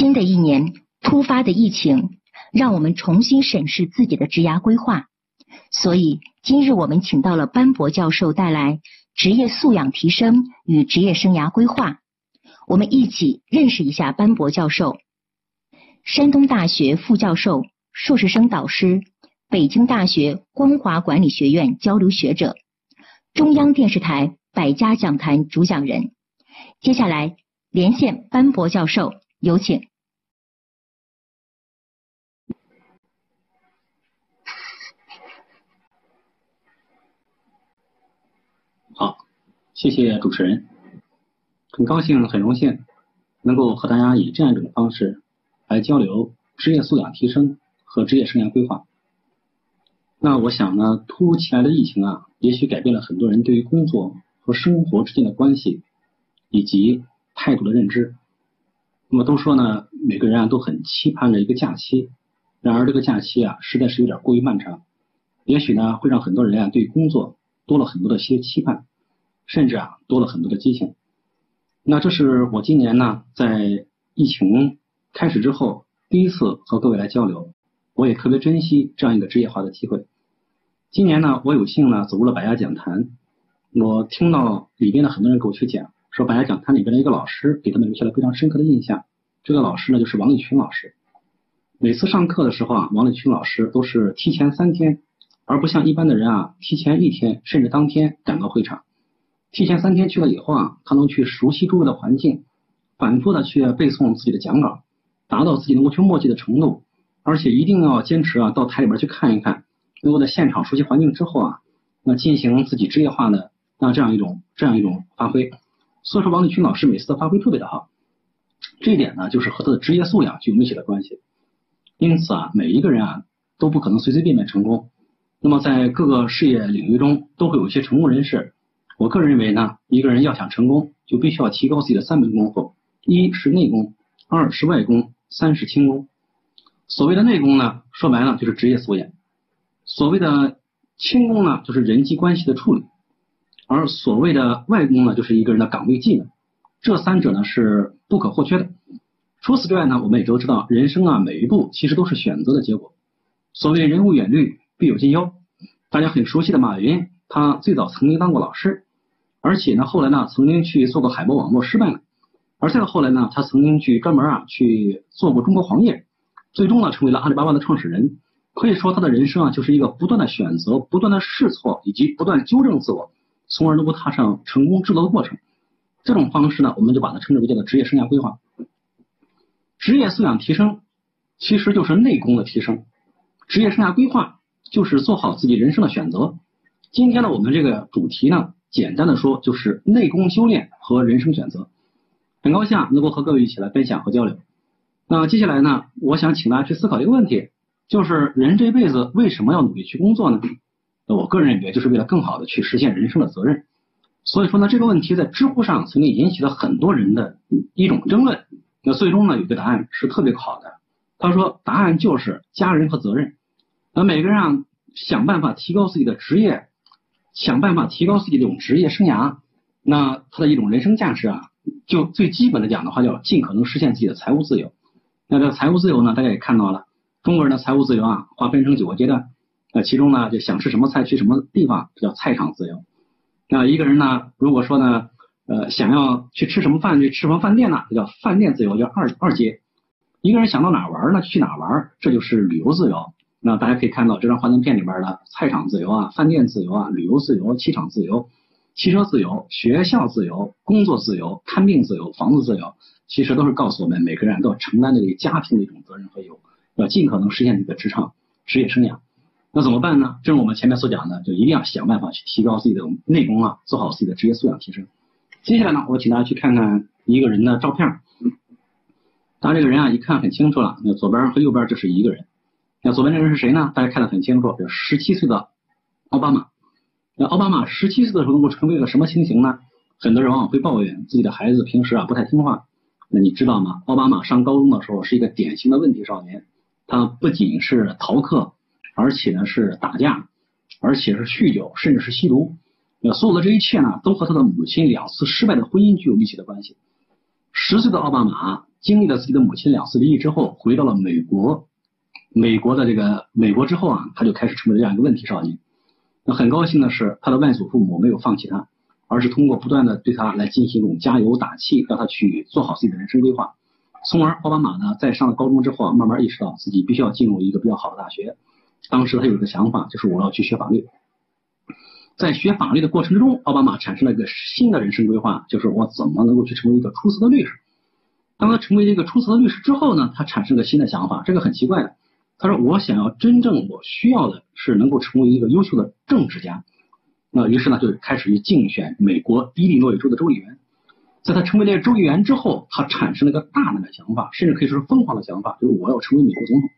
新的一年，突发的疫情让我们重新审视自己的职涯规划。所以，今日我们请到了班博教授，带来职业素养提升与职业生涯规划。我们一起认识一下班博教授，山东大学副教授、硕士生导师，北京大学光华管理学院交流学者，中央电视台百家讲坛主讲人。接下来连线班博教授。有请。好，谢谢主持人，很高兴、很荣幸能够和大家以这样一种方式来交流职业素养提升和职业生涯规划。那我想呢，突如其来的疫情啊，也许改变了很多人对于工作和生活之间的关系以及态度的认知。那么都说呢，每个人啊都很期盼着一个假期，然而这个假期啊实在是有点过于漫长，也许呢会让很多人啊对工作多了很多的些期盼，甚至啊多了很多的激情。那这是我今年呢在疫情开始之后第一次和各位来交流，我也特别珍惜这样一个职业化的机会。今年呢我有幸呢走入了百家讲坛，我听到里边的很多人给我去讲。说百家讲坛里边的一个老师给他们留下了非常深刻的印象。这个老师呢就是王立群老师。每次上课的时候啊，王立群老师都是提前三天，而不像一般的人啊，提前一天甚至当天赶到会场。提前三天去了以后啊，他能去熟悉周围的环境，反复的去背诵自己的讲稿，达到自己能够去默记的程度。而且一定要坚持啊，到台里边去看一看，能够在现场熟悉环境之后啊，那进行自己职业化的那这样一种这样一种发挥。所以说，王立群老师每次的发挥特别的好，这一点呢，就是和他的职业素养具有密切的关系。因此啊，每一个人啊，都不可能随随便便成功。那么在各个事业领域中，都会有一些成功人士。我个人认为呢，一个人要想成功，就必须要提高自己的三门功夫：一是内功，二是外功，三是轻功。所谓的内功呢，说白了就是职业素养；所谓的轻功呢，就是人际关系的处理。而所谓的外功呢，就是一个人的岗位技能，这三者呢是不可或缺的。除此之外呢，我们也都知道，人生啊每一步其实都是选择的结果。所谓人无远虑，必有近忧。大家很熟悉的马云，他最早曾经当过老师，而且呢后来呢曾经去做过海博网络失败了，而再到后来呢，他曾经去专门啊去做过中国黄页，最终呢成为了阿里巴巴的创始人。可以说他的人生啊就是一个不断的选择、不断的试错以及不断纠正自我。从而能够踏上成功之路的过程，这种方式呢，我们就把它称之为叫做职业生涯规划。职业素养提升其实就是内功的提升，职业生涯规划就是做好自己人生的选择。今天呢，我们这个主题呢，简单的说就是内功修炼和人生选择。很高兴能够和各位一起来分享和交流。那接下来呢，我想请大家去思考一个问题，就是人这辈子为什么要努力去工作呢？我个人认为，就是为了更好的去实现人生的责任。所以说呢，这个问题在知乎上曾经引起了很多人的一种争论。那最终呢，有个答案是特别好的。他说，答案就是家人和责任。那每个人啊，想办法提高自己的职业，想办法提高自己这种职业生涯，那他的一种人生价值啊，就最基本的讲的话，叫尽可能实现自己的财务自由。那这财务自由呢，大家也看到了，中国人的财务自由啊，划分成九个阶段。那其中呢，就想吃什么菜去什么地方，这叫菜场自由。那一个人呢，如果说呢，呃，想要去吃什么饭去吃什么饭店呢，这叫饭店自由，叫二二阶。一个人想到哪玩呢，去哪玩，这就是旅游自由。那大家可以看到这张幻灯片里边的菜场自由啊、饭店自由啊、旅游自由、机场自由、汽车自由、学校自由、工作自由、看病自由、房子自由，其实都是告诉我们每个人都要承担这个家庭的一种责任和义务，要尽可能实现自己的职场职业生涯。那怎么办呢？正如我们前面所讲的，就一定要想办法去提高自己的内功啊，做好自己的职业素养提升。接下来呢，我请大家去看看一个人的照片。当这个人啊，一看很清楚了。那左边和右边这是一个人。那左边这个人是谁呢？大家看得很清楚，是十七岁的奥巴马。那奥巴马十七岁的时候能够成为一个什么情形呢？很多人往往会抱怨自己的孩子平时啊不太听话。那你知道吗？奥巴马上高中的时候是一个典型的问题少年，他不仅是逃课。而且呢是打架，而且是酗酒，甚至是吸毒。那所有的这一切呢，都和他的母亲两次失败的婚姻具有密切的关系。十岁的奥巴马经历了自己的母亲两次离异之后，回到了美国。美国的这个美国之后啊，他就开始成为这样一个问题少年。那很高兴的是，他的外祖父母没有放弃他，而是通过不断的对他来进行一种加油打气，让他去做好自己的人生规划。从而，奥巴马呢，在上了高中之后啊，慢慢意识到自己必须要进入一个比较好的大学。当时他有一个想法，就是我要去学法律。在学法律的过程之中，奥巴马产生了一个新的人生规划，就是我怎么能够去成为一个出色的律师。当他成为一个出色的律师之后呢，他产生了新的想法，这个很奇怪的。他说：“我想要真正我需要的是能够成为一个优秀的政治家。”那于是呢，就开始去竞选美国伊利诺伊州的州议员。在他成为了州议员之后，他产生了一个大胆的想法，甚至可以说是疯狂的想法，就是我要成为美国总统。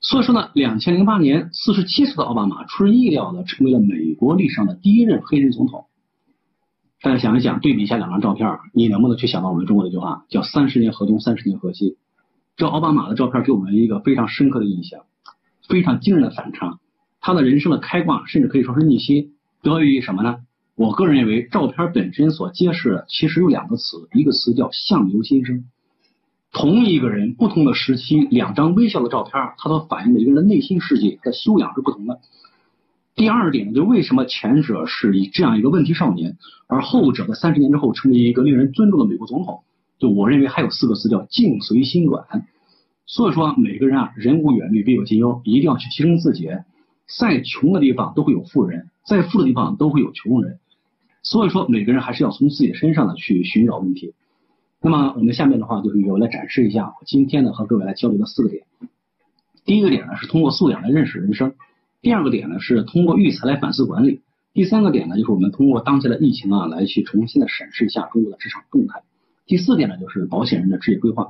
所以说呢，两千零八年，四十七岁的奥巴马出人意料的成为了美国历史上的第一任黑人总统。大家想一想，对比一下两张照片，你能不能去想到我们中国的一句话，叫“三十年河东，三十年河西”？这奥巴马的照片给我们一个非常深刻的印象，非常惊人的反差。他的人生的开挂，甚至可以说是逆袭，得益于什么呢？我个人认为，照片本身所揭示的其实有两个词，一个词叫相由心生。同一个人，不同的时期，两张微笑的照片，它所反映的一个人的内心世界，他的修养是不同的。第二点，就为什么前者是以这样一个问题少年，而后者在三十年之后成为一个令人尊重的美国总统？就我认为还有四个字叫境随心转。所以说，每个人啊，人无远虑，必有近忧，一定要去提升自己。再穷的地方都会有富人，再富的地方都会有穷人。所以说，每个人还是要从自己身上呢去寻找问题。那么，我们下面的话就是由来展示一下今天呢和各位来交流的四个点。第一个点呢是通过素养来认识人生；第二个点呢是通过育才来反思管理；第三个点呢就是我们通过当下的疫情啊来去重新的审视一下中国的职场动态；第四点呢就是保险人的职业规划。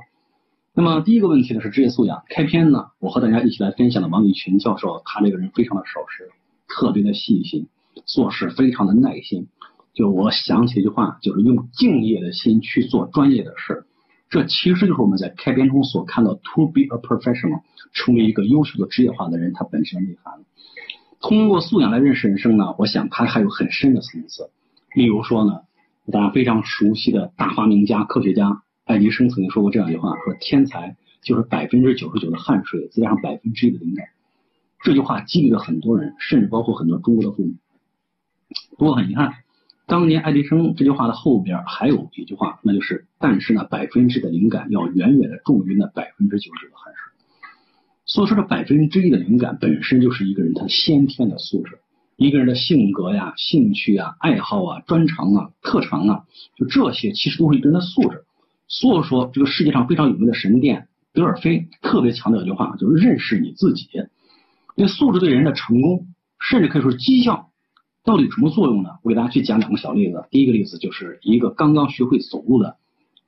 那么第一个问题呢是职业素养。开篇呢，我和大家一起来分享的王立群教授，他这个人非常的守时，特别的细心，做事非常的耐心。就我想起一句话，就是用敬业的心去做专业的事，这其实就是我们在开篇中所看到 “to be a professional”，成为一个优秀的职业化的人，他本身的内涵。通过素养来认识人生呢，我想他还有很深的层次。例如说呢，大家非常熟悉的大发明家、科学家爱迪生曾经说过这样一句话：说天才就是百分之九十九的汗水再加上百分之一的灵感。这句话激励了很多人，甚至包括很多中国的父母。不过很遗憾。当年爱迪生这句话的后边还有一句话，那就是：但是呢，百分之的灵感要远远的重于那百分之九十九的汗水。所说，这百分之一的灵感本身就是一个人他先天的素质，一个人的性格呀、兴趣啊、爱好啊、专长啊、特长啊，就这些其实都是一个人的素质。所以说，这个世界上非常有名的神殿德尔菲特别强调一句话，就是认识你自己。因为素质对人的成功，甚至可以说是绩效。到底有什么作用呢？我给大家去讲两个小例子。第一个例子就是一个刚刚学会走路的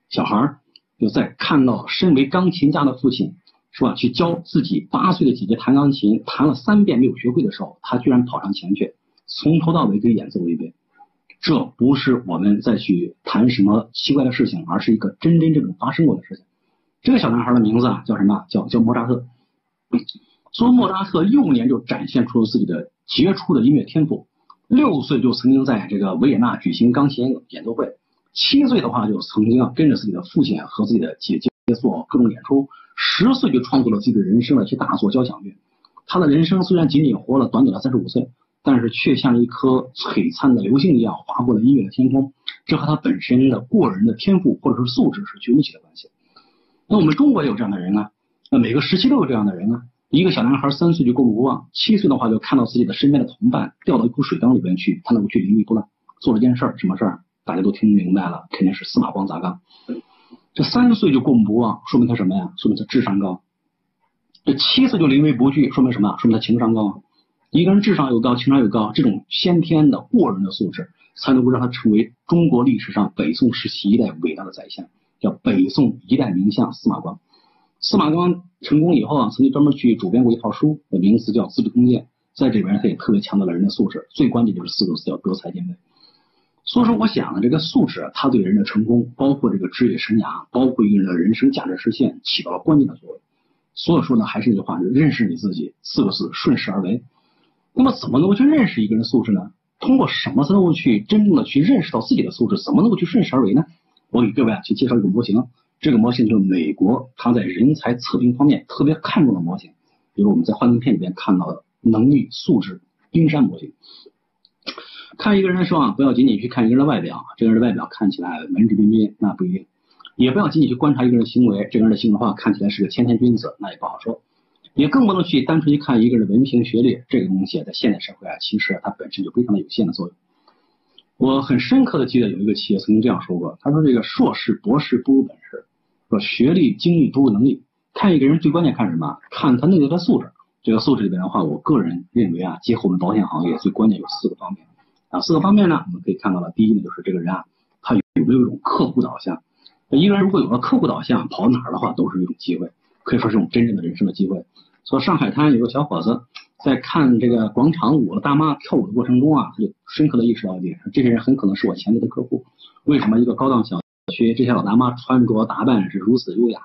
小孩，就在看到身为钢琴家的父亲是吧，去教自己八岁的姐姐弹钢琴，弹了三遍没有学会的时候，他居然跑上前去，从头到尾给演奏了一遍。这不是我们再去谈什么奇怪的事情，而是一个真真正正发生过的事情。这个小男孩的名字啊叫什么？叫叫莫扎特。所以莫扎特幼年就展现出了自己的杰出的音乐天赋。六岁就曾经在这个维也纳举行钢琴演奏会，七岁的话就曾经啊跟着自己的父亲和自己的姐姐做各种演出，十岁就创作了自己的人生的一些大作交响乐。他的人生虽然仅仅活了短短的三十五岁，但是却像一颗璀璨的流星一样划过了音乐的天空。这和他本身的过人的天赋或者是素质是绝密切的关系。那我们中国也有这样的人啊，那每个时期都有这样的人啊。一个小男孩三岁就过目不忘，七岁的话就看到自己的身边的同伴掉到一口水缸里边去，他能够去淋漓不乱，做了件事儿，什么事儿？大家都听明白了，肯定是司马光砸缸。这三岁就过目不忘，说明他什么呀？说明他智商高。这七岁就临危不惧，说明什么？说明他情商高。一个人智商又高，情商又高，这种先天的过人的素质，才能够让他成为中国历史上北宋时期一代伟大的宰相，叫北宋一代名相司马光。司马光成功以后啊，曾经专门去主编过一套书，名字叫《资治通鉴》。在这里边，他也特别强调了人的素质，最关键就是四个字，叫德才兼备。所以说，我想呢，这个素质，它对人的成功，包括这个职业生涯，包括一个人的人生价值实现，起到了关键的作用。所以说呢，还是那句话，认识你自己，四个字，顺势而为。那么，怎么能够去认识一个人素质呢？通过什么才能够去真正的去认识到自己的素质？怎么能够去顺势而为呢？我给各位啊去介绍一个模型，这个模型就是美国他在人才测评方面特别看重的模型，比如我们在幻灯片里边看到的能力素质冰山模型。看一个人的时候啊，不要仅仅去看一个人的外表，这个人的外表看起来文质彬彬，那不一定；也不要仅仅去观察一个人的行为，这个人的性格话看起来是个谦谦君子，那也不好说。也更不能去单纯去看一个人的文凭学历，这个东西在现代社会啊，其实它本身就非常的有限的作用。我很深刻的记得有一个企业曾经这样说过，他说这个硕士博士不如本事，说学历经历不如能力，看一个人最关键看什么？看他内在的素质。这个素质里边的话，我个人认为啊，结合我们保险行业最关键有四个方面啊，四个方面呢，我们可以看到了，第一呢就是这个人啊，他有没有一种客户导向？一个人如果有了客户导向，跑哪儿的话都是一种机会，可以说是一种真正的人生的机会。说上海滩有个小伙子在看这个广场舞的大妈跳舞的过程中啊，他就深刻的意识到一点，这些人很可能是我潜在的客户。为什么一个高档小区这些老大妈穿着打扮是如此优雅？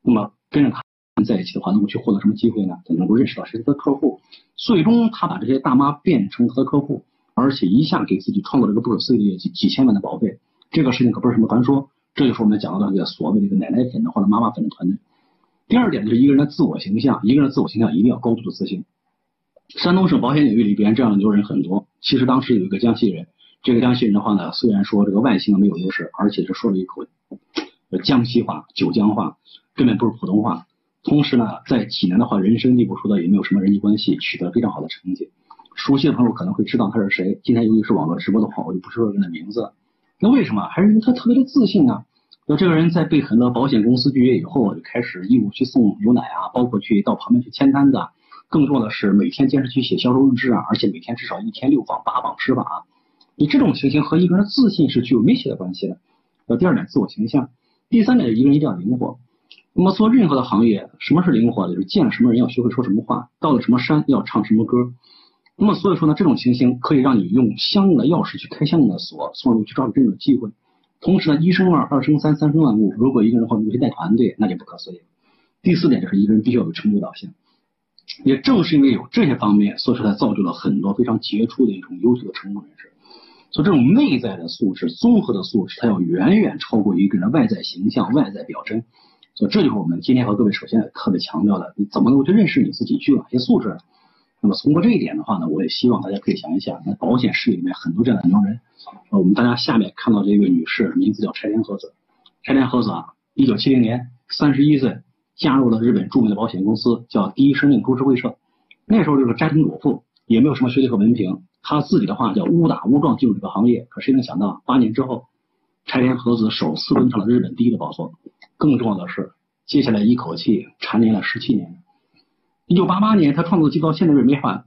那么跟着他们在一起的话，能够去获得什么机会呢？能够认识到谁是他的客户。最终他把这些大妈变成他的客户，而且一下给自己创造了一个不可思议的业绩，几千万的保费。这个事情可不是什么传说，这就是我们讲到的所谓的一个奶奶粉的或者妈妈粉的团队。第二点就是一个人的自我形象，一个人的自我形象一定要高度的自信。山东省保险领域里边这样的牛人很多。其实当时有一个江西人，这个江西人的话呢，虽然说这个外形没有优势，而且是说了一口江西话、九江话，根本不是普通话。同时呢，在济南的话，人生地不熟的，也没有什么人际关系，取得非常好的成绩。熟悉的朋友可能会知道他是谁。今天由于是网络直播的话，我就不说人的名字。那为什么？还是因为他特别的自信啊。那这个人在被很多保险公司拒绝以后，就开始义务去送牛奶啊，包括去到旁边去签单子，更重要的是每天坚持去写销售日志啊，而且每天至少一天六访八访十访啊。你这种情形和一个人的自信是具有密切的关系的。那第二点，自我形象；第三点，一个人一定要灵活。那么做任何的行业，什么是灵活？就是见了什么人要学会说什么话，到了什么山要唱什么歌。那么所以说呢，这种情形可以让你用相应的钥匙去开相应的锁，从而去抓住真正的机会。同时呢，一生二，二生三，三生万物。如果一个人或者尤其带团队，那就不可思议。第四点就是一个人必须要有成就导向。也正是因为有这些方面，所以说才造就了很多非常杰出的一种优秀的成功人士。所以这种内在的素质、综合的素质，它要远远超过一个人的外在形象、外在表征。所以这就是我们今天和各位首先特别强调的：你怎么能够去认识你自己，具有哪些素质？那么通过这一点的话呢，我也希望大家可以想一想，在保险事业里面很多这样的牛人。呃，我们大家下面看到这位女士，名字叫柴田和子。柴田和子啊，一九七零年三十一岁，加入了日本著名的保险公司，叫第一生命株式会社。那时候就是家庭主妇，也没有什么学历和文凭。她自己的话叫误打误撞进入这个行业，可谁能想到，八年之后，柴田和子首次登上了日本第一的宝座。更重要的是，接下来一口气蝉联了十七年。一九八八年，他创造的记录到现在为止没换。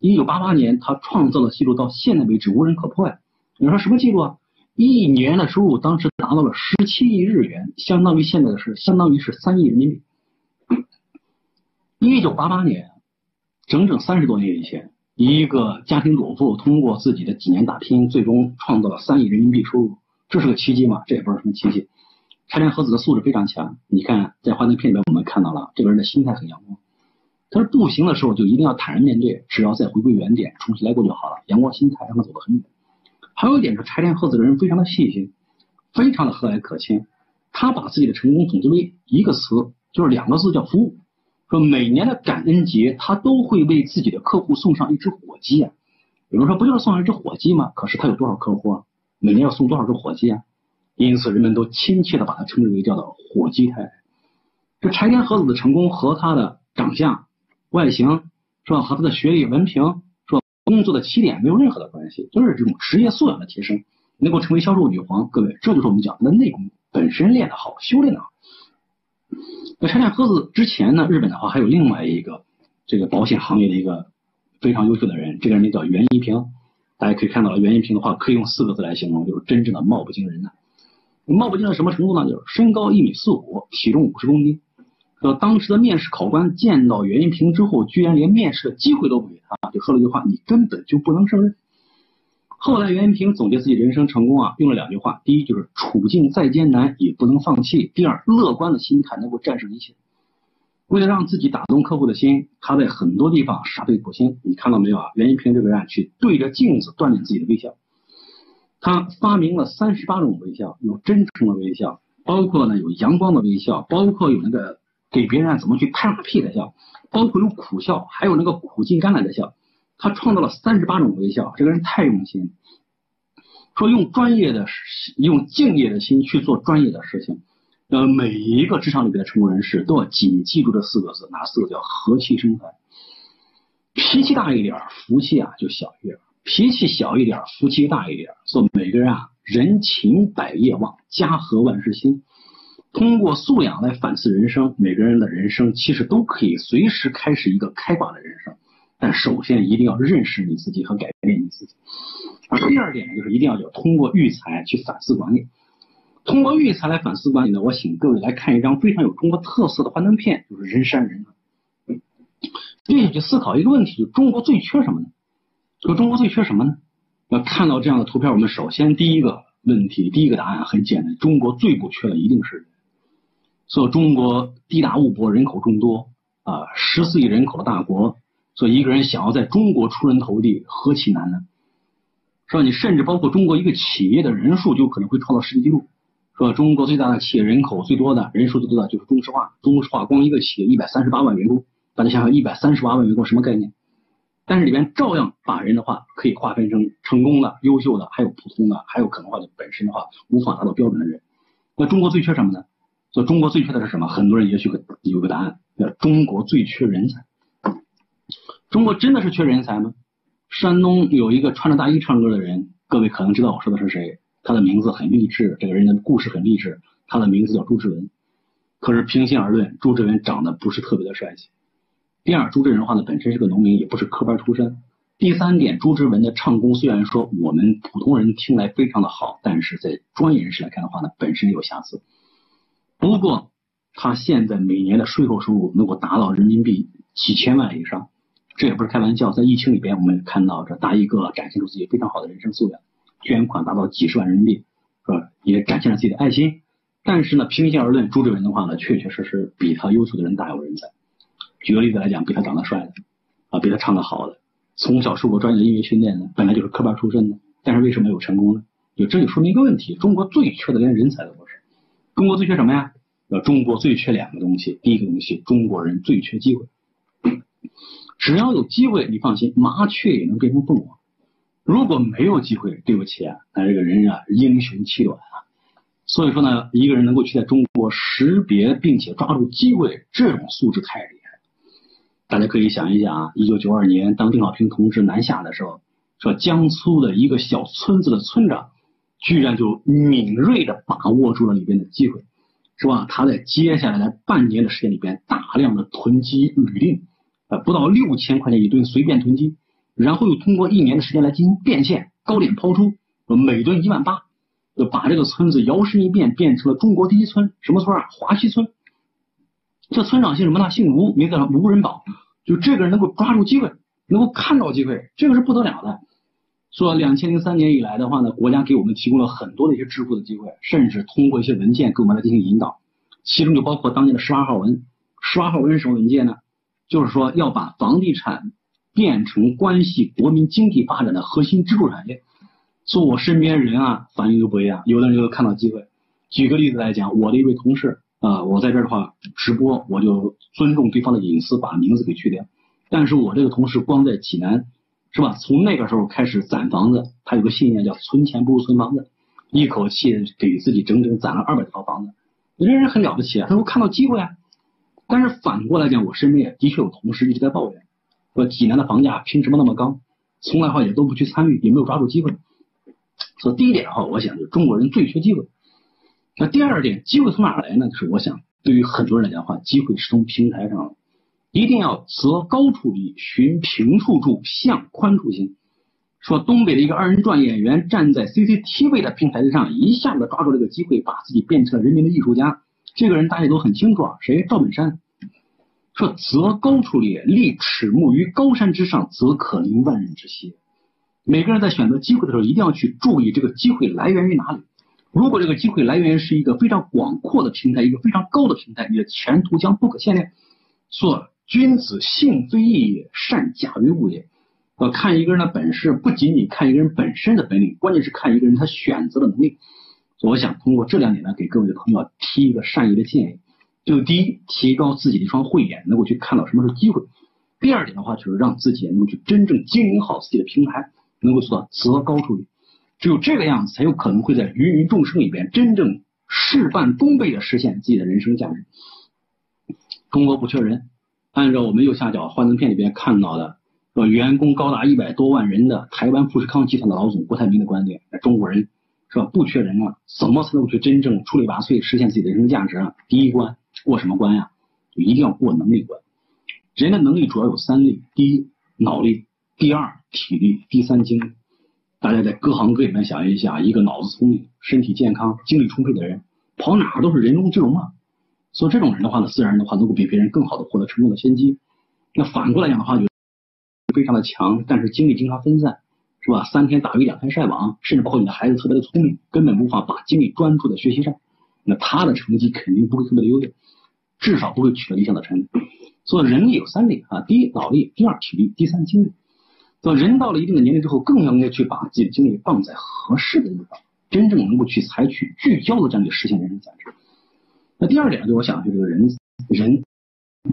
一九八八年，他创造的记录到现在为止无人可破呀！你说什么记录啊？一年的收入当时达到了十七亿日元，相当于现在的是相当于是三亿人民币。一九八八年，整整三十多年以前，一个家庭主妇通过自己的几年打拼，最终创造了三亿人民币收入，这是个奇迹吗？这也不是什么奇迹。柴田和子的素质非常强，你看在幻灯片里面我们看到了这个人的心态很阳光。他说不行的时候就一定要坦然面对，只要再回归原点，重新来过就好了。阳光心态让他走得很远。还有一点是柴田鹤子的人非常的细心，非常的和蔼可亲。他把自己的成功总结为一个词，就是两个字叫服务。说每年的感恩节，他都会为自己的客户送上一只火鸡啊。有人说不就是送上一只火鸡吗？可是他有多少客户啊？每年要送多少只火鸡啊？因此人们都亲切的把他称之为叫做火鸡太太。这柴田鹤子的成功和他的长相。外形是吧？和他的学历文凭是吧？工作的起点没有任何的关系，就是这种职业素养的提升，能够成为销售女皇。各位，这就是我们讲的内功本身练得好，修炼的好。那拆田鹤子之前呢，日本的话还有另外一个这个保险行业的一个非常优秀的人，这个人名叫袁一平。大家可以看到，袁一平的话可以用四个字来形容，就是真正的貌不惊人呐。貌不惊人什么程度呢？就是身高一米四五，体重五十公斤。那当时的面试考官见到袁一平之后，居然连面试的机会都不给他，就说了一句话：“你根本就不能胜任。”后来袁一平总结自己人生成功啊，用了两句话：第一就是处境再艰难也不能放弃；第二，乐观的心态能够战胜一切。为了让自己打动客户的心，他在很多地方煞费苦心。你看到没有啊？袁一平这个人去对着镜子锻炼自己的微笑。他发明了三十八种微笑，有真诚的微笑，包括呢有阳光的微笑，包括有那个给别人怎么去拍马屁的笑，包括有苦笑，还有那个苦尽甘来的笑。他创造了三十八种微笑，这个人太用心。说用专业的、用敬业的心去做专业的事情。呃，每一个职场里边的成功人士都要紧记住这四个字，哪四个叫和气生财。脾气大一点，福气啊就小一点；脾气小一点，福气大一点。所以每个人啊，人勤百业旺，家和万事兴。通过素养来反思人生，每个人的人生其实都可以随时开始一个开挂的人生。但首先一定要认识你自己和改变你自己。而第二点，就是一定要有通过育才去反思管理。通过育才来反思管理呢，我请各位来看一张非常有中国特色的幻灯片，就是人山人海。嗯并且去思考一个问题：就中国最缺什么呢？就中国最缺什么呢？要看到这样的图片，我们首先第一个问题，第一个答案很简单：中国最不缺的一定是。所以中国地大物博，人口众多啊，十四亿人口的大国，所以一个人想要在中国出人头地，何其难呢？是吧？你甚至包括中国一个企业的人数就可能会创造世界纪录。说中国最大的企业人口最多的人数最多的就是中石化，中石化光一个企业一百三十八万员工，大家想想一百三十八万员工什么概念？但是里边照样把人的话可以划分成成功的、优秀的，还有普通的，还有可能话就本身的话无法达到标准的人。那中国最缺什么呢？所以中国最缺的是什么？很多人也许有个答案，叫中国最缺人才。中国真的是缺人才吗？山东有一个穿着大衣唱歌的人，各位可能知道我说的是谁。他的名字很励志，这个人的故事很励志。他的名字叫朱之文。可是平心而论，朱之文长得不是特别的帅气。第二，朱之文的话呢，本身是个农民，也不是科班出身。第三点，朱之文的唱功虽然说我们普通人听来非常的好，但是在专业人士来看的话呢，本身有瑕疵。不过他现在每年的税后收入能够达到人民币几千万以上，这也不是开玩笑。在疫情里边，我们看到这大衣哥展现出自己非常好的人生素养。捐款达到几十万人民币，是吧？也展现了自己的爱心。但是呢，平心而论，朱之文的话呢，确确实实比他优秀的人大有人在。举个例子来讲，比他长得帅的，啊，比他唱得好的，从小受过专业的音乐训练的，本来就是科班出身的，但是为什么没有成功呢？就这就说明一个问题：中国最缺的连人才都不。中国最缺什么呀？呃，中国最缺两个东西。第一个东西，中国人最缺机会。只要有机会，你放心，麻雀也能变成凤凰。如果没有机会，对不起啊，那这个人啊，英雄气短啊。所以说呢，一个人能够去在中国识别并且抓住机会，这种素质太厉害。大家可以想一想啊，一九九二年当邓小平同志南下的时候，说江苏的一个小村子的村长，居然就敏锐的把握住了里边的机会，是吧？他在接下来的半年的时间里边，大量的囤积铝锭，呃，不到六千块钱一吨，随便囤积。然后又通过一年的时间来进行变现，高点抛出，每吨一万八，就把这个村子摇身一变，变成了中国第一村，什么村啊？华西村。这村长姓什么呢？姓吴，名字叫吴仁宝。就这个人能够抓住机会，能够看到机会，这个是不得了的。说两千零三年以来的话呢，国家给我们提供了很多的一些致富的机会，甚至通过一些文件给我们来进行引导，其中就包括当年的十八号文。十八号文是什么文件呢？就是说要把房地产。变成关系国民经济发展的核心支柱产业，做我身边人啊反应都不一样。有的人就看到机会。举个例子来讲，我的一位同事啊，我在这儿的话直播，我就尊重对方的隐私，把名字给去掉。但是我这个同事光在济南，是吧？从那个时候开始攒房子，他有个信念叫存钱不如存房子，一口气给自己整整攒了二百多套房子。这人很了不起啊，他说看到机会啊。但是反过来讲，我身边也的确有同事一直在抱怨。说济南的房价凭什么那么高？从来话也都不去参与，也没有抓住机会。所以第一点的话，我想就中国人最缺机会。那第二点，机会从哪来呢？就是我想对于很多人来讲的话，机会是从平台上，一定要择高处立，寻平处住，向宽处行。说东北的一个二人转演员站在 CCTV 的平台之上，一下子抓住这个机会，把自己变成了人民的艺术家。这个人大家都很清楚啊，谁？赵本山。说择高处立，立尺目于高山之上，则可临万人之溪。每个人在选择机会的时候，一定要去注意这个机会来源于哪里。如果这个机会来源于是一个非常广阔的平台，一个非常高的平台，你的前途将不可限量。说君子性非异也，善假于物也。呃，看一个人的本事，不仅仅看一个人本身的本领，关键是看一个人他选择的能力。我想通过这两点呢，给各位的朋友提一个善意的建议。就第一，提高自己的一双慧眼，能够去看到什么是机会；第二点的话，就是让自己能够去真正经营好自己的平台，能够做到择高处理。只有这个样子，才有可能会在芸芸众生里边真正事半功倍的实现自己的人生价值。中国不缺人，按照我们右下角幻灯片里边看到的，说员工高达一百多万人的台湾富士康集团的老总郭台铭的观点，中国人是吧？不缺人了，怎么才能去真正出类拔萃，实现自己的人生价值啊？第一关。过什么关呀？就一定要过能力关。人的能力主要有三类：第一，脑力；第二，体力；第三，精力。大家在各行各业里面想一下，一个脑子聪明、身体健康、精力充沛的人，跑哪都是人中之龙啊。所以这种人的话呢，自然的话能够比别人更好的获得成功的先机。那反过来讲的话，就非常的强，但是精力经常分散，是吧？三天打鱼两天晒网，甚至包括你的孩子特别的聪明，根本无法把精力专注在学习上，那他的成绩肯定不会特别的优秀。至少不会取得理想的成绩。所以人力有三力啊，第一脑力，第二体力，第三精力。所以人到了一定的年龄之后，更要应该去把自己的精力放在合适的地方，真正能够去采取聚焦的战略实现人生价值。那第二点，就我想，就这个人人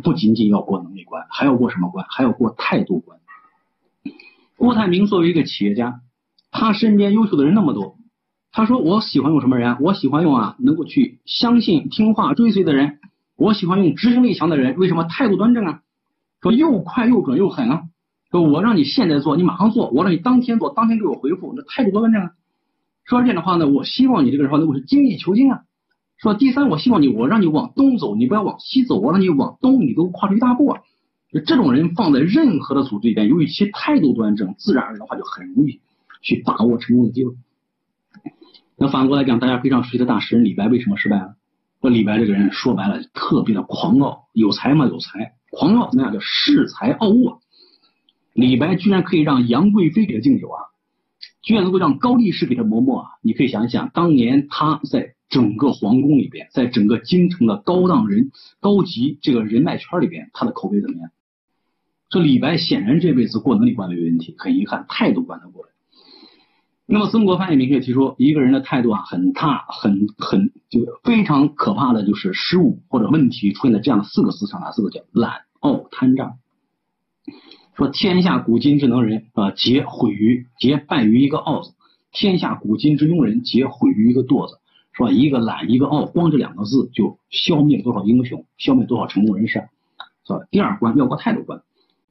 不仅仅要过能力关，还要过什么关？还要过态度关。郭台铭作为一个企业家，他身边优秀的人那么多。他说：“我喜欢用什么人？我喜欢用啊，能够去相信、听话、追随的人。我喜欢用执行力强的人。为什么态度端正啊？说又快又准又狠啊！说我让你现在做，你马上做；我让你当天做，当天给我回复。那态度多端正啊！说这样的话呢，我希望你这个人话能够是精益求精啊。说第三，我希望你，我让你往东走，你不要往西走；我让你往东，你都跨出一大步啊！就这种人放在任何的组织里边，由于其态度端正，自然而然的话就很容易去把握成功的机会。”那反过来讲，大家非常熟悉的大诗人李白为什么失败了？说李白这个人说白了特别的狂傲，有才嘛？有才，狂傲那叫恃才傲物啊。李白居然可以让杨贵妃给他敬酒啊，居然能够让高力士给他磨墨啊！你可以想一想，当年他在整个皇宫里边，在整个京城的高档人、高级这个人脉圈里边，他的口碑怎么样？说李白显然这辈子过能力关没问题，很遗憾态度关的过来。那么曾国藩也明确提出，一个人的态度啊，很大，很很就非常可怕的就是失误或者问题出现在这样的四个字上，哪四个叫懒、傲、贪、诈。说天下古今之能人啊，皆毁于皆败于一个傲字；天下古今之庸人，皆毁于一个惰字。是吧？一个懒，一个傲，光这两个字就消灭了多少英雄，消灭多少成功人士。是吧？第二关要过态度关。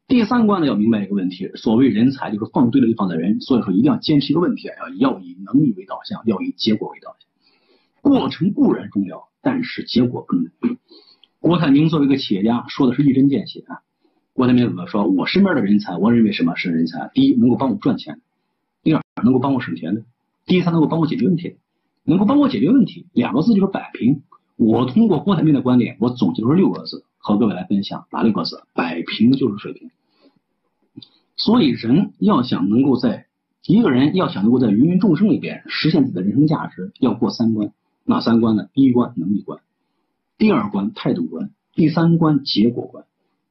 第三关呢，要明白一个问题：所谓人才，就是放对了地方的人。所以说，一定要坚持一个问题啊，要以能力为导向，要以结果为导向。过程固然重要，但是结果更重要。郭台铭作为一个企业家，说的是一针见血啊。郭台铭怎么说？我身边的人才，我认为什么是人才？第一，能够帮我赚钱；第二，能够帮我省钱的；第三，能够帮我解决问题。能够帮我解决问题，两个字就是摆平。我通过郭台铭的观点，我总结出六个字，和各位来分享。哪六个字？摆平就是水平。所以，人要想能够在一个人要想能够在芸芸众生里边实现自己的人生价值，要过三关。哪三关呢？第一关能力关，第二关态度关，第三关结果关。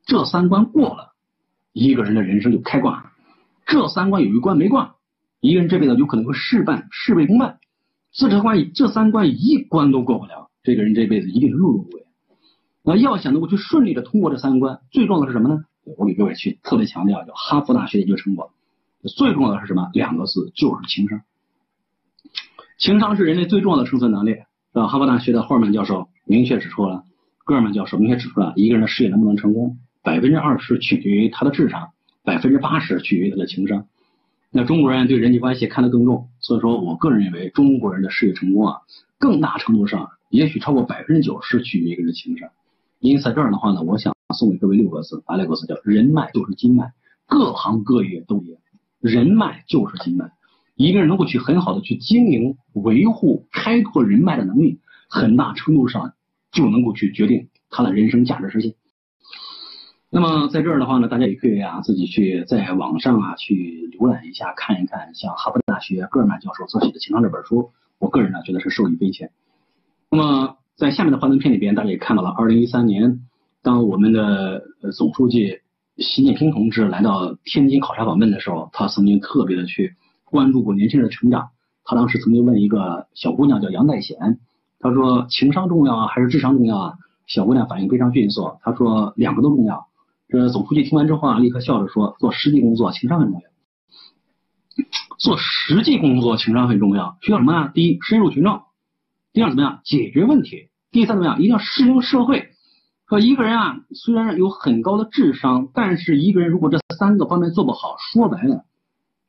这三关过了，一个人的人生就开挂了。这三关有一关没挂，一个人这辈子有可能会事半事倍功半。这这关这三关一关都过不了，这个人这辈子一定是碌碌无为。那要想能够去顺利的通过这三关，最重要的是什么呢？我给各位去特别强调，叫哈佛大学研究成果，最重要的是什么？两个字，就是情商。情商是人类最重要的生存能力，是吧？哈佛大学的霍尔曼教授明确指出了，戈尔曼教授明确指出了，一个人的事业能不能成功，百分之二十取决于他的智商，百分之八十取决于他的情商。那中国人对人际关系看得更重，所以说我个人认为，中国人的事业成功啊，更大程度上，也许超过百分之九十取决于一个人情商。因此，在这儿的话呢，我想送给各位六个字，哪六个字？叫人脉就是经脉，各行各业都一样，人脉就是经脉。一个人能够去很好的去经营、维护、开拓人脉的能力，很大程度上就能够去决定他的人生价值实现。那么在这儿的话呢，大家也可以啊自己去在网上啊去浏览一下，看一看像哈佛大学戈尔曼教授所写的《情商》这本书，我个人呢觉得是受益匪浅。那么。在下面的幻灯片里边，大家也看到了，二零一三年，当我们的总书记习近平同志来到天津考察访问的时候，他曾经特别的去关注过年轻人的成长。他当时曾经问一个小姑娘叫杨代贤，他说情商重要啊还是智商重要啊？小姑娘反应非常迅速，她说两个都重要。这总书记听完之后啊，立刻笑着说：“做实际工作，情商很重要。做实际工作，情商很重要。需要什么呀？第一，深入群众；第二，怎么样解决问题？第三，怎么样一定要适应社会。说一个人啊，虽然有很高的智商，但是一个人如果这三个方面做不好，说白了，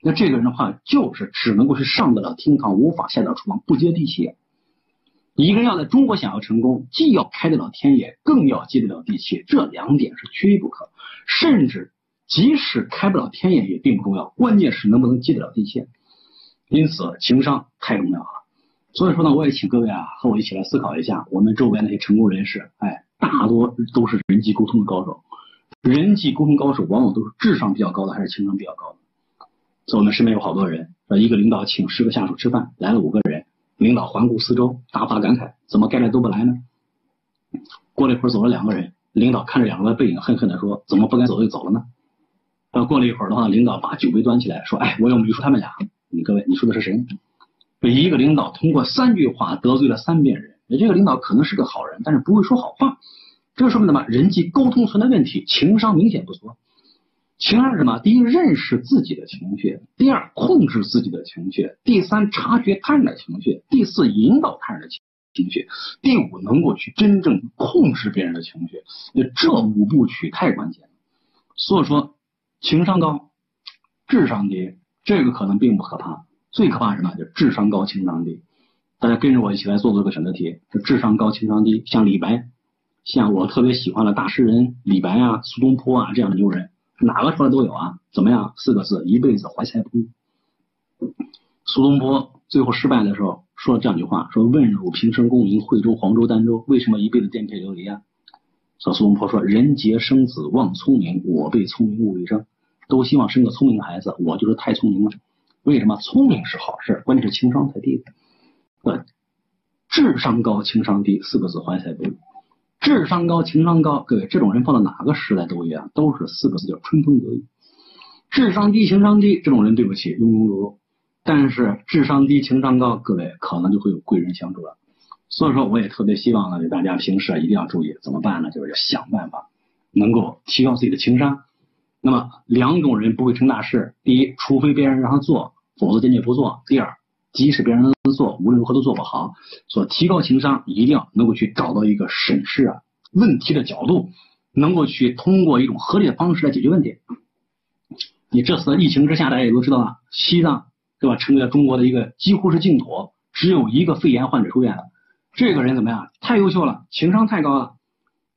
那这个人的话就是只能够是上得了厅堂，无法下得厨房，不接地气。一个人要在中国想要成功，既要开得了天眼，更要接得了地气，这两点是缺一不可。甚至即使开不了天眼也并不重要，关键是能不能接得了地气。因此，情商太重要了。所以说呢，我也请各位啊和我一起来思考一下，我们周边那些成功人士，哎。大多都是人际沟通的高手，人际沟通高手往往都是智商比较高的，还是情商比较高的。所以我们身边有好多人，一个领导请十个下属吃饭，来了五个人，领导环顾四周，大发感慨：怎么该来都不来呢？过了一会儿，走了两个人，领导看着两个人的背影，恨恨地说：怎么不该走就走了呢？然后过了一会儿的话，领导把酒杯端起来说：哎，我又没说他们俩，你各位，你说的是谁？一个领导通过三句话得罪了三遍人。你这个领导可能是个好人，但是不会说好话，这说明什么？人际沟通存在问题，情商明显不足。情商是什么？第一，认识自己的情绪；第二，控制自己的情绪；第三，察觉他人的情绪；第四，引导他人的情情绪；第五，能够去真正控制别人的情绪。那这五部曲太关键了。所以说，情商高，智商低，这个可能并不可怕，最可怕什么？就智商高，情商低。大家跟着我一起来做做个选择题，就智商高情商低，像李白，像我特别喜欢的大诗人李白啊、苏东坡啊这样的牛人，哪个出来都有啊？怎么样？四个字，一辈子怀才不遇。苏东坡最后失败的时候说了这样一句话：说问汝平生功名，惠州、黄州、儋州，为什么一辈子颠沛流离啊？说苏东坡说：人杰生子望聪明，我辈聪明误一生，都希望生个聪明的孩子，我就是太聪明了。为什么？聪明是好事，关键是情商太低。对，智商高情商低四个字怀才不遇。智商高情商高，各位这种人放到哪个时代都一样，都是四个字叫春风得意。智商低情商低这种人，对不起庸庸碌碌。但是智商低情商高，各位可能就会有贵人相助了。所以说，我也特别希望呢，大家平时啊一定要注意，怎么办呢？就是要想办法能够提高自己的情商。那么两种人不会成大事：第一，除非别人让他做，否则坚决不做；第二。即使别人能做，无论如何都做不好。所提高情商，一定要能够去找到一个审视啊问题的角度，能够去通过一种合理的方式来解决问题。你这次疫情之下，大家也都知道了，西藏对吧，成为了中国的一个几乎是净土，只有一个肺炎患者出院了。这个人怎么样？太优秀了，情商太高了，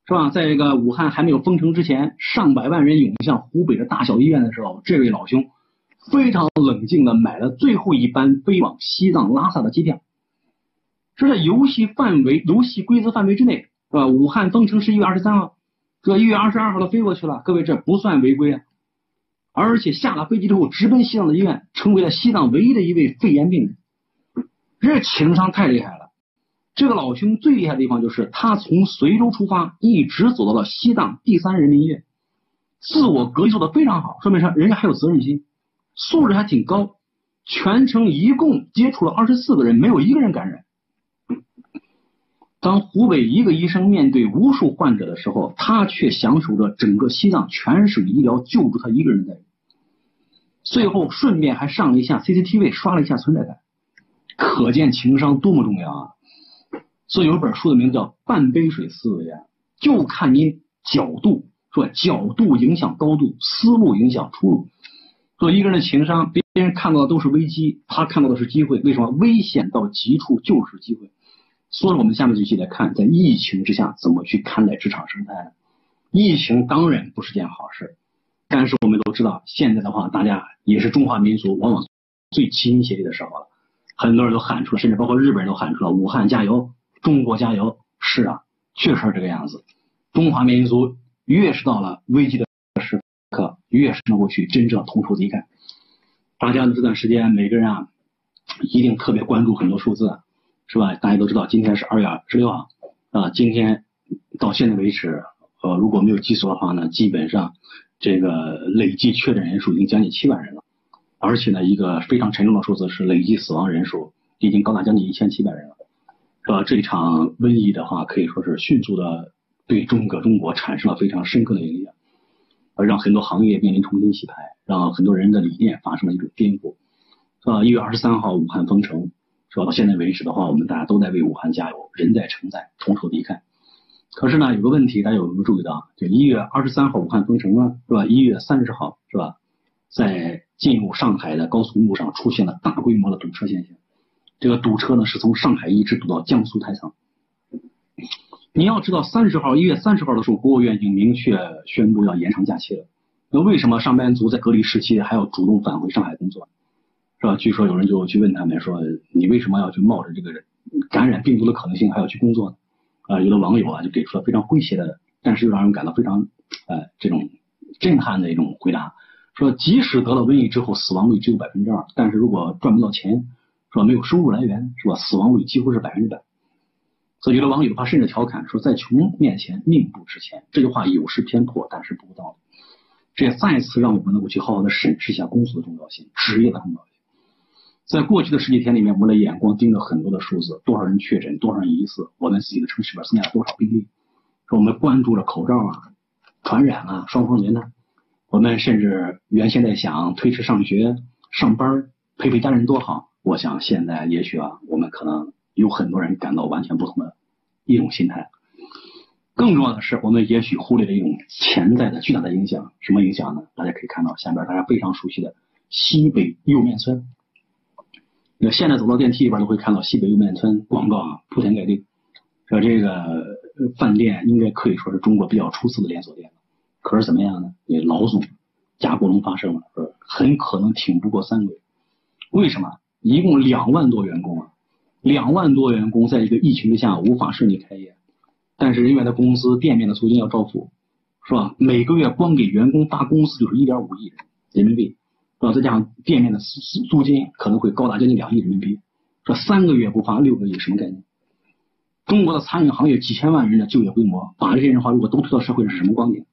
是吧？在这个武汉还没有封城之前，上百万人涌向湖北的大小医院的时候，这位老兄。非常冷静的买了最后一班飞往西藏拉萨的机票，是在游戏范围、游戏规则范围之内，是吧？武汉封城是一月二十三号，这一月二十二号都飞过去了，各位这不算违规啊！而且下了飞机之后直奔西藏的医院，成为了西藏唯一的一位肺炎病人，这情商太厉害了。这个老兄最厉害的地方就是他从随州出发，一直走到了西藏第三人民医院，自我隔离做的非常好，说明啥？人家还有责任心。素质还挺高，全程一共接触了二十四个人，没有一个人感染。当湖北一个医生面对无数患者的时候，他却享受着整个西藏全省医疗救助他一个人的。最后顺便还上了一下 CCTV，刷了一下存在感，可见情商多么重要啊！所以有本书的名字叫《半杯水思维》，啊，就看您角度，说角度影响高度，思路影响出路。做一个人的情商，别人看到的都是危机，他看到的是机会。为什么？危险到极处就是机会。所以，我们下面就一起来看，在疫情之下怎么去看待职场生态。疫情当然不是件好事，但是我们都知道，现在的话，大家也是中华民族往往最齐心协力的时候了。很多人都喊出了，甚至包括日本人都喊出了“武汉加油，中国加油”。是啊，确实是这个样子。中华民族越是到了危机的。越是能够去真正同仇敌忾。大家这段时间，每个人啊，一定特别关注很多数字，是吧？大家都知道，今天是二月十六号啊，今天到现在为止，呃，如果没有记错的话呢，基本上这个累计确诊人数已经将近七万人了，而且呢，一个非常沉重的数字是累计死亡人数已经高达将近一千七百人了，是吧？这场瘟疫的话，可以说是迅速的对中国中国产生了非常深刻的影响，让很多行业面临重新洗牌，让很多人的理念发生了一种颠覆，是吧？一月二十三号，武汉封城，是吧？到现在为止的话，我们大家都在为武汉加油，人在城在，同仇敌忾。可是呢，有个问题，大家有没有注意到？就一月二十三号武汉封城了，是吧？一月三十号，是吧？在进入上海的高速公路上出现了大规模的堵车现象。这个堵车呢，是从上海一直堵到江苏太仓。你要知道，三十号，一月三十号的时候，国务院已经明确宣布要延长假期了。那为什么上班族在隔离时期还要主动返回上海工作？是吧？据说有人就去问他们说：“你为什么要去冒着这个感染病毒的可能性还要去工作呢？”啊，有的网友啊就给出了非常诙谐的，但是又让人感到非常，呃，这种震撼的一种回答，说即使得了瘟疫之后死亡率只有百分之二，但是如果赚不到钱，是吧？没有收入来源，是吧？死亡率几乎是百分之百。所以有的网友他甚至调侃说，在穷面前命不值钱。这句话有失偏颇，但是不无道理。这也再次让我们能够去好好的审视一下工作的重要性，职业的重要性。在过去的十几天里面，我们的眼光盯着很多的数字，多少人确诊，多少人疑似，我们自己的城市里边增加了多少病例，说我们关注着口罩啊、传染啊、双方连呢，我们甚至原先在想推迟上学、上班，陪陪家人多好。我想现在也许啊，我们可能有很多人感到完全不同的一种心态。更重要的是，我们也许忽略了一种潜在的巨大的影响。什么影响呢？大家可以看到下边大家非常熟悉的西北莜面村。那现在走到电梯里边都会看到西北莜面村广告啊，铺天盖地。说这个饭店应该可以说是中国比较出色的连锁店可是怎么样呢？那老总贾国龙发声了，说很可能挺不过三个月。为什么？一共两万多员工啊，两万多员工在一个疫情之下无法顺利开业，但是人员的工资、店面的租金要照付，是吧？每个月光给员工发工资就是一点五亿人民币。是吧，再加上店面的租租金可能会高达将近两亿人民币，说三个月不发六个亿什么概念？中国的餐饮行业几千万人的就业规模，把这些人的话如果都推到社会上是什么光景？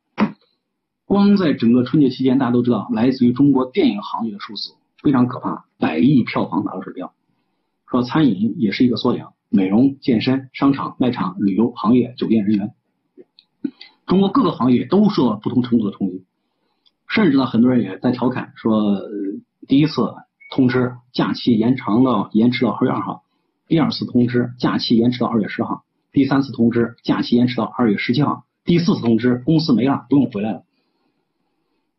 光在整个春节期间，大家都知道，来自于中国电影行业的数字非常可怕，百亿票房打到水漂。说餐饮也是一个缩影，美容、健身、商场、卖场、旅游行业、酒店人员，中国各个行业都受到不同程度的冲击。甚至呢，很多人也在调侃说，第一次通知假期延长到延迟到二月二号，第二次通知假期延迟到二月十号，第三次通知假期延迟到二月十七号，第四次通知公司没了，不用回来了。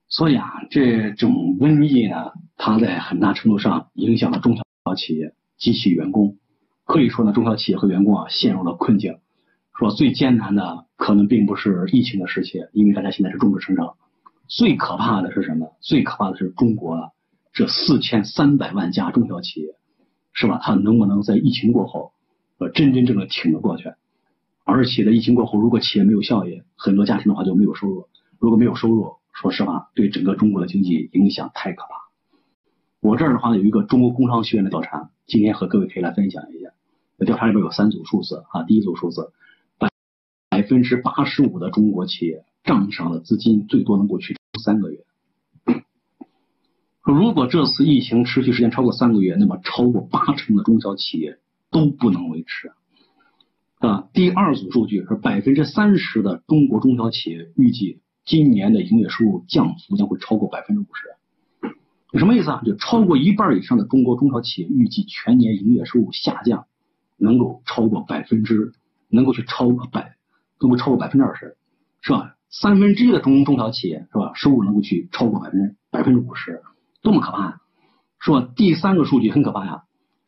所以啊，这种瘟疫呢，它在很大程度上影响了中小企业及其员工。可以说呢，中小企业和员工啊陷入了困境。说最艰难的可能并不是疫情的时期，因为大家现在是众志成城。最可怕的是什么？最可怕的是中国啊这四千三百万家中小企业，是吧？它能不能在疫情过后，呃，真真正正挺得过去？而且在疫情过后，如果企业没有效益，很多家庭的话就没有收入。如果没有收入，说实话，对整个中国的经济影响太可怕。我这儿的话呢有一个中国工商学院的调查，今天和各位可以来分享一下。调查里边有三组数字啊，第一组数字，百百分之八十五的中国企业账上的资金最多能够去。三个月，如果这次疫情持续时间超过三个月，那么超过八成的中小企业都不能维持啊。第二组数据是百分之三十的中国中小企业预计今年的营业收入降幅将会超过百分之五十，什么意思啊？就超过一半以上的中国中小企业预计全年营业收入下降，能够超过百分之，能够去超过百，能够超过百分之二十，是吧？三分之一的中中小企业是吧？收入能够去超过百分之百分之五十，多么可怕！是吧？第三个数据很可怕呀。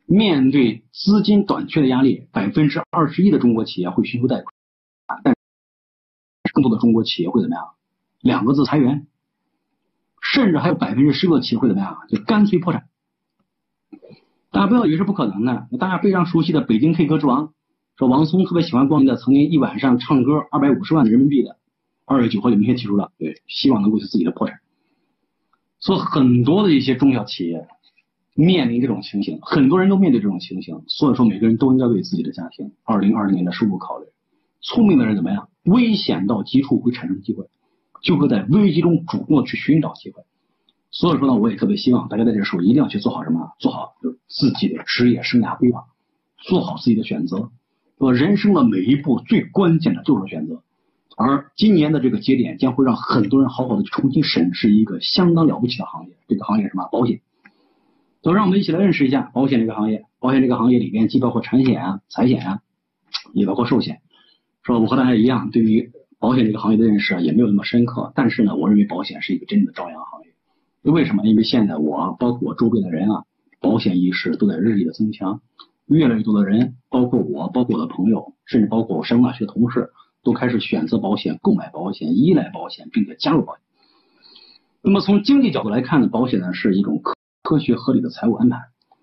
面对资金短缺的压力，百分之二十一的中国企业会寻求贷款，但更多的中国企业会怎么样？两个字裁员，甚至还有百分之十个企业会怎么样？就干脆破产。大家不要以为是不可能的。大家非常熟悉的北京 K 歌之王，说王松特别喜欢逛的，曾经一晚上唱歌二百五十万的人民币的。二月九号就明确提出了，对，希望能够是自己的破产。所以很多的一些中小企业面临这种情形，很多人都面对这种情形。所以说，每个人都应该为自己的家庭二零二零年的收入考虑。聪明的人怎么样？危险到极处会产生机会，就会在危机中主动的去寻找机会。所以说呢，我也特别希望大家在这个时候一定要去做好什么？做好自己的职业生涯规划，做好自己的选择。说人生的每一步最关键的就是选择。而今年的这个节点将会让很多人好好的重新审视一个相当了不起的行业，这个行业什么？保险。就让我们一起来认识一下保险这个行业。保险这个行业里边既包括产险啊、财险啊，也包括寿险。说我和大家一样，对于保险这个行业的认识啊也没有那么深刻。但是呢，我认为保险是一个真正的朝阳行业。为什么？因为现在我包括我周边的人啊，保险意识都在日益的增强，越来越多的人，包括我，包括我的朋友，甚至包括我上大学的同事。都开始选择保险、购买保险、依赖保险，并且加入保险。那么从经济角度来看呢，保险呢是一种科科学合理的财务安排；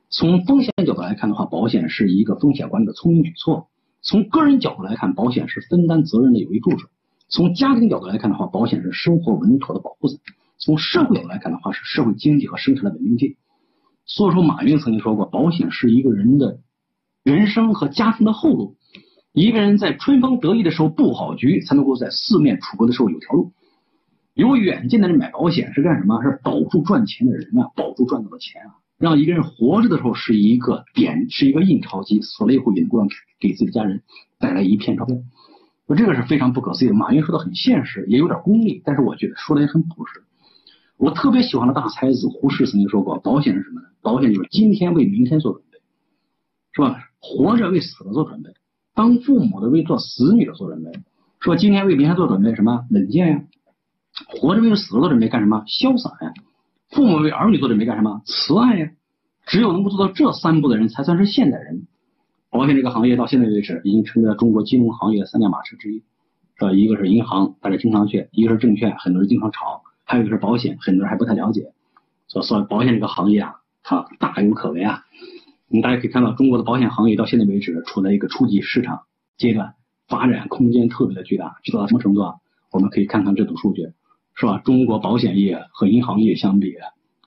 从风险角度来看的话，保险是一个风险管理的聪明举措；从个人角度来看，保险是分担责任的有益助手；从家庭角度来看的话，保险是生活稳妥的保护伞；从社会角度来看的话，是社会经济和生产的稳定剂。所以说，马云曾经说过，保险是一个人的人生和家庭的后路。一个人在春风得意的时候布好局，才能够在四面楚歌的时候有条路。有远见的人买保险是干什么？是保住赚钱的人啊，保住赚到的钱啊，让一个人活着的时候是一个点，是一个印钞机，死了以后也能够给自己的家人带来一片钞票。说这个是非常不可思议的。马云说的很现实，也有点功利，但是我觉得说的也很朴实。我特别喜欢的大才子胡适曾经说过，保险是什么呢？保险就是今天为明天做准备，是吧？活着为死了做准备。当父母的为做子女的做准备，说今天为明天做准备什么？稳健呀。活着为死了做准备干什么？潇洒呀。父母为儿女做准备干什么？慈爱呀。只有能够做到这三步的人，才算是现代人。保险这个行业到现在为止，已经成为了中国金融行业的三驾马车之一。是吧一个是银行，大家经常去；一个是证券，很多人经常炒；还有一个是保险，很多人还不太了解。所以，保险这个行业啊，它大有可为啊。我们大家可以看到，中国的保险行业到现在为止处在一个初级市场阶段，发展空间特别的巨大，巨大到什么程度啊？我们可以看看这组数据，是吧？中国保险业和银行业相比，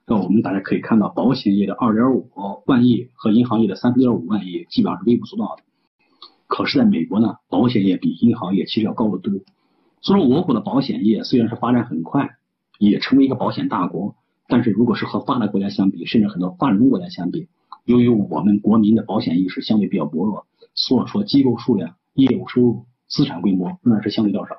那我们大家可以看到，保险业的二点五万亿和银行业的三点五万亿基本上是微不足道的。可是，在美国呢，保险业比银行业其实要高得多。所以说，我国的保险业虽然是发展很快，也成为一个保险大国，但是如果是和发达国家相比，甚至很多发展中国家相比，由于我们国民的保险意识相对比较薄弱，所以说机构数量、业务收入、资产规模仍然是相对较少。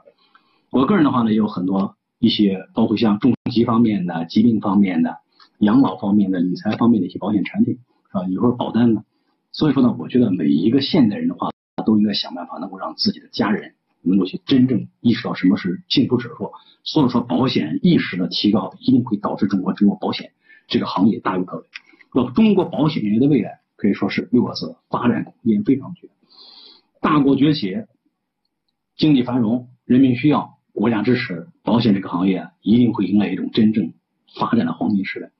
我个人的话呢，也有很多一些，包括像重疾方面的、疾病方面的、养老方面的、理财方面的一些保险产品，啊？有时候保单呢。所以说呢，我觉得每一个现代人的话，都应该想办法能够让自己的家人能够去真正意识到什么是幸福指数。所以说，保险意识的提高一定会导致中国中国保险这个行业大有可为。那么中国保险业的未来可以说是六个字：发展空间非常巨大。大国崛起，经济繁荣，人民需要，国家支持，保险这个行业一定会迎来一种真正发展的黄金时代。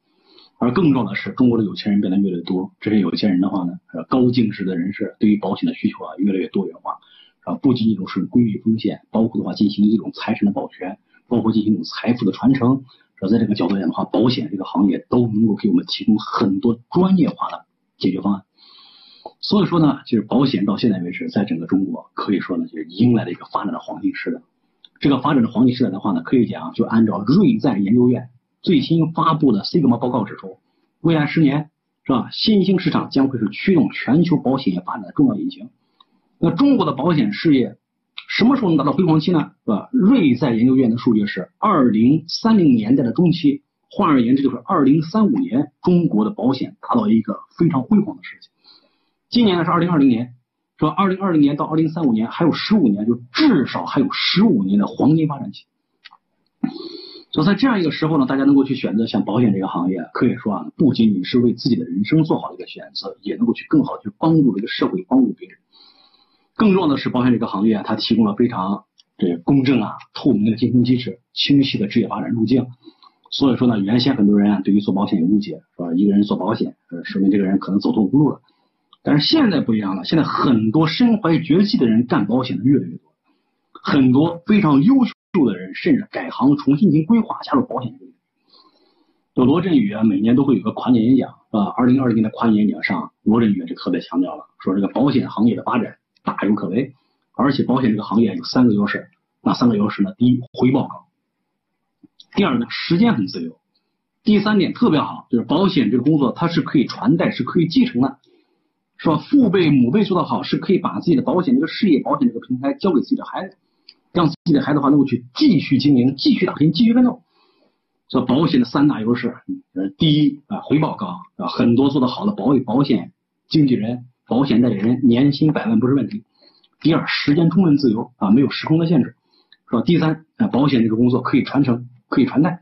而更重要的是，中国的有钱人变得越来越多，这些有钱人的话呢，高净值的人士对于保险的需求啊越来越多元化，啊，不仅仅都是规避风险，包括的话进行一种财产的保全，包括进行一种财富的传承。说在这个角度来讲的话，保险这个行业都能够给我们提供很多专业化的解决方案。所以说呢，就是保险到现在为止，在整个中国可以说呢，就是迎来了一个发展的黄金时代。这个发展的黄金时代的话呢，可以讲就按照瑞在研究院最新发布的 Sigma 报告指出，未来十年是吧，新兴市场将会是驱动全球保险业发展的重要引擎。那中国的保险事业。什么时候能达到辉煌期呢？是吧？瑞在研究院的数据是二零三零年代的中期，换而言之就是二零三五年，中国的保险达到一个非常辉煌的时期。今年呢是二零二零年，说二零二零年到二零三五年还有十五年，就至少还有十五年的黄金发展期。就在这样一个时候呢，大家能够去选择像保险这个行业，可以说啊，不仅仅是为自己的人生做好一个选择，也能够去更好的去帮助这个社会，帮助别人。更重要的是，保险这个行业它提供了非常这个公正啊、透明的竞争机制、清晰的职业发展路径。所以说呢，原先很多人啊对于做保险有误解，说一个人做保险，呃，说明这个人可能走投无路了。但是现在不一样了，现在很多身怀绝技的人干保险的越来越多，很多非常优秀住的人甚至改行重新进行规划，加入保险这个。就罗振宇啊，每年都会有个跨年演讲，是吧？二零二零年的跨年演讲上，罗振宇就特别强调了，说这个保险行业的发展。大有可为，而且保险这个行业有三个优势：哪三个优势呢？第一，回报高；第二呢，时间很自由；第三点特别好，就是保险这个工作它是可以传代，是可以继承的，是吧？父辈母辈做得好，是可以把自己的保险这个事业、保险这个平台交给自己的孩子，让自己的孩子的话能够去继续经营、继续打拼、继续奋斗。说保险的三大优势，呃，第一啊，回报高啊，很多做得好的保保险经纪人、保险代理人年薪百万不是问题。第二，时间充分自由啊，没有时空的限制，是吧？第三，啊，保险这个工作可以传承，可以传代，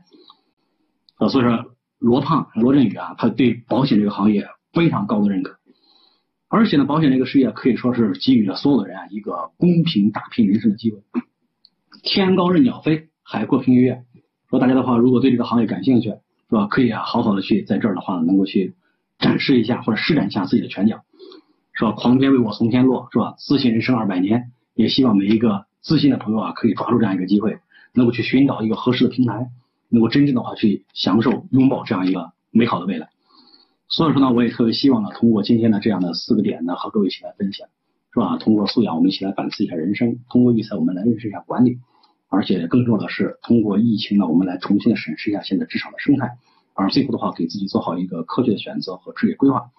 啊，所以说罗胖罗振宇啊，他对保险这个行业非常高的认可，而且呢，保险这个事业可以说是给予了所有的人啊一个公平打拼人生的机会，天高任鸟飞，海阔凭鱼跃。说大家的话，如果对这个行业感兴趣，是吧？可以啊，好好的去在这儿的话，能够去展示一下或者施展一下自己的拳脚，是吧？狂天为我从天落，是吧？自信人生二百年，也希望每一个自信的朋友啊，可以抓住这样一个机会，能够去寻找一个合适的平台，能够真正的话去享受拥抱这样一个美好的未来。所以说呢，我也特别希望呢，通过今天的这样的四个点呢，和各位一起来分享，是吧？通过素养，我们一起来反思一下人生；通过预测，我们来认识一下管理。而且更重要的是，通过疫情呢，我们来重新的审视一下现在职场的生态，而最后的话，给自己做好一个科学的选择和职业规划。